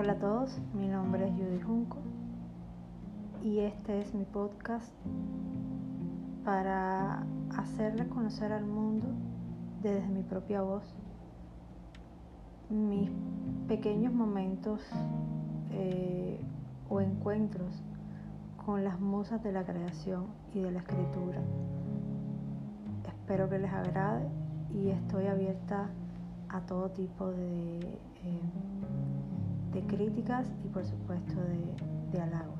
Hola a todos, mi nombre es Judy Junco y este es mi podcast para hacerle conocer al mundo desde mi propia voz mis pequeños momentos eh, o encuentros con las musas de la creación y de la escritura. Espero que les agrade y estoy abierta a todo tipo de, eh, críticas y por supuesto de, de halagos.